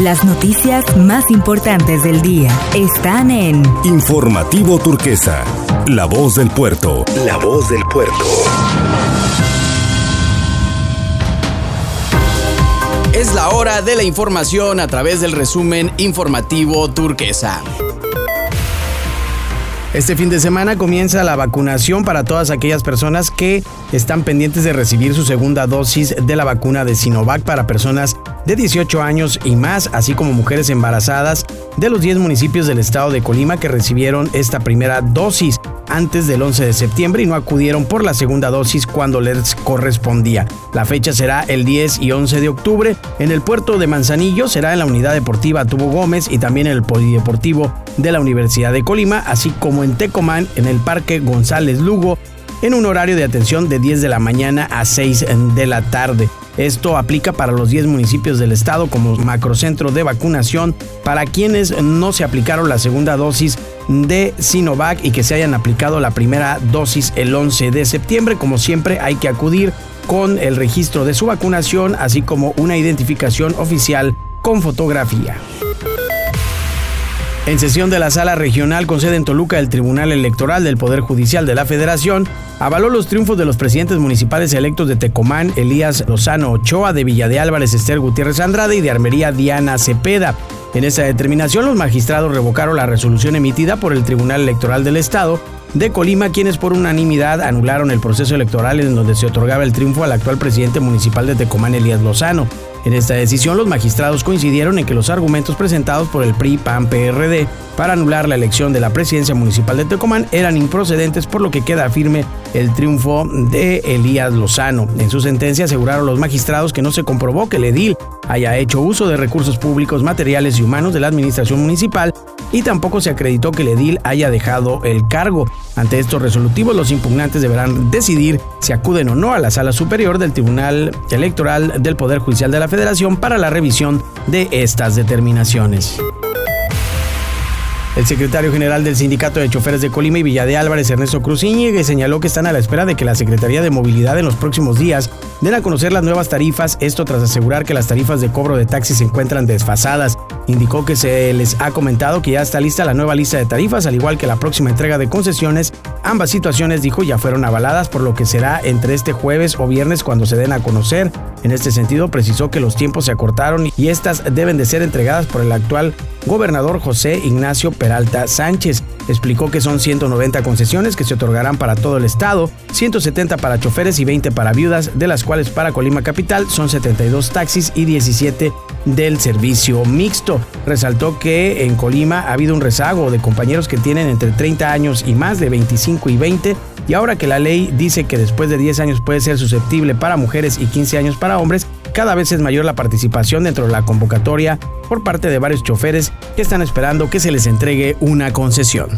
Las noticias más importantes del día están en Informativo Turquesa, La Voz del Puerto. La Voz del Puerto. Es la hora de la información a través del resumen informativo turquesa. Este fin de semana comienza la vacunación para todas aquellas personas que están pendientes de recibir su segunda dosis de la vacuna de Sinovac para personas de 18 años y más, así como mujeres embarazadas de los 10 municipios del estado de Colima que recibieron esta primera dosis antes del 11 de septiembre y no acudieron por la segunda dosis cuando les correspondía. La fecha será el 10 y 11 de octubre. En el puerto de Manzanillo será en la unidad deportiva Tubo Gómez y también en el polideportivo de la Universidad de Colima, así como en Tecomán en el Parque González Lugo en un horario de atención de 10 de la mañana a 6 de la tarde. Esto aplica para los 10 municipios del estado como macrocentro de vacunación para quienes no se aplicaron la segunda dosis de Sinovac y que se hayan aplicado la primera dosis el 11 de septiembre. Como siempre hay que acudir con el registro de su vacunación así como una identificación oficial con fotografía. En sesión de la Sala Regional con sede en Toluca, el Tribunal Electoral del Poder Judicial de la Federación avaló los triunfos de los presidentes municipales electos de Tecomán, Elías Lozano Ochoa, de Villa de Álvarez, Esther Gutiérrez Andrade y de Armería, Diana Cepeda. En esa determinación, los magistrados revocaron la resolución emitida por el Tribunal Electoral del Estado de Colima, quienes por unanimidad anularon el proceso electoral en donde se otorgaba el triunfo al actual presidente municipal de Tecomán, Elías Lozano. En esta decisión, los magistrados coincidieron en que los argumentos presentados por el PRI, PAN, PRD para anular la elección de la presidencia municipal de Tecomán eran improcedentes, por lo que queda firme el triunfo de Elías Lozano. En su sentencia aseguraron los magistrados que no se comprobó que el edil haya hecho uso de recursos públicos, materiales y humanos de la administración municipal y tampoco se acreditó que el edil haya dejado el cargo. Ante estos resolutivos, los impugnantes deberán decidir si acuden o no a la sala superior del Tribunal Electoral del Poder Judicial de la Federación para la revisión de estas determinaciones. El secretario general del Sindicato de Choferes de Colima y Villa de Álvarez, Ernesto Cruz señaló que están a la espera de que la Secretaría de Movilidad en los próximos días den a conocer las nuevas tarifas, esto tras asegurar que las tarifas de cobro de taxis se encuentran desfasadas. Indicó que se les ha comentado que ya está lista la nueva lista de tarifas, al igual que la próxima entrega de concesiones. Ambas situaciones, dijo, ya fueron avaladas, por lo que será entre este jueves o viernes cuando se den a conocer. En este sentido, precisó que los tiempos se acortaron y estas deben de ser entregadas por el actual gobernador José Ignacio Peralta Sánchez. Explicó que son 190 concesiones que se otorgarán para todo el estado, 170 para choferes y 20 para viudas, de las cuales para Colima Capital son 72 taxis y 17 del servicio mixto. Resaltó que en Colima ha habido un rezago de compañeros que tienen entre 30 años y más de 25 y 20 y ahora que la ley dice que después de 10 años puede ser susceptible para mujeres y 15 años para hombres, cada vez es mayor la participación dentro de la convocatoria por parte de varios choferes que están esperando que se les entregue una concesión.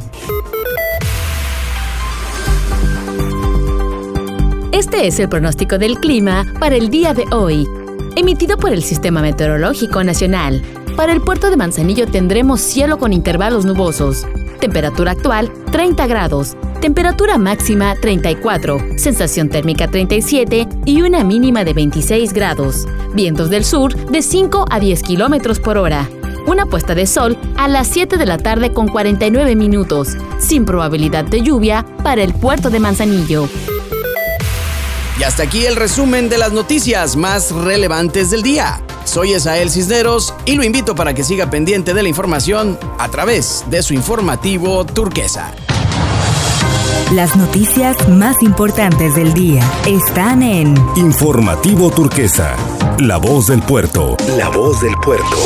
Este es el pronóstico del clima para el día de hoy, emitido por el Sistema Meteorológico Nacional. Para el puerto de Manzanillo tendremos cielo con intervalos nubosos. Temperatura actual 30 grados. Temperatura máxima 34, sensación térmica 37 y una mínima de 26 grados. Vientos del sur de 5 a 10 kilómetros por hora. Una puesta de sol a las 7 de la tarde con 49 minutos, sin probabilidad de lluvia para el puerto de Manzanillo. Y hasta aquí el resumen de las noticias más relevantes del día. Soy Esael Cisneros y lo invito para que siga pendiente de la información a través de su informativo turquesa. Las noticias más importantes del día están en Informativo Turquesa, La Voz del Puerto. La Voz del Puerto.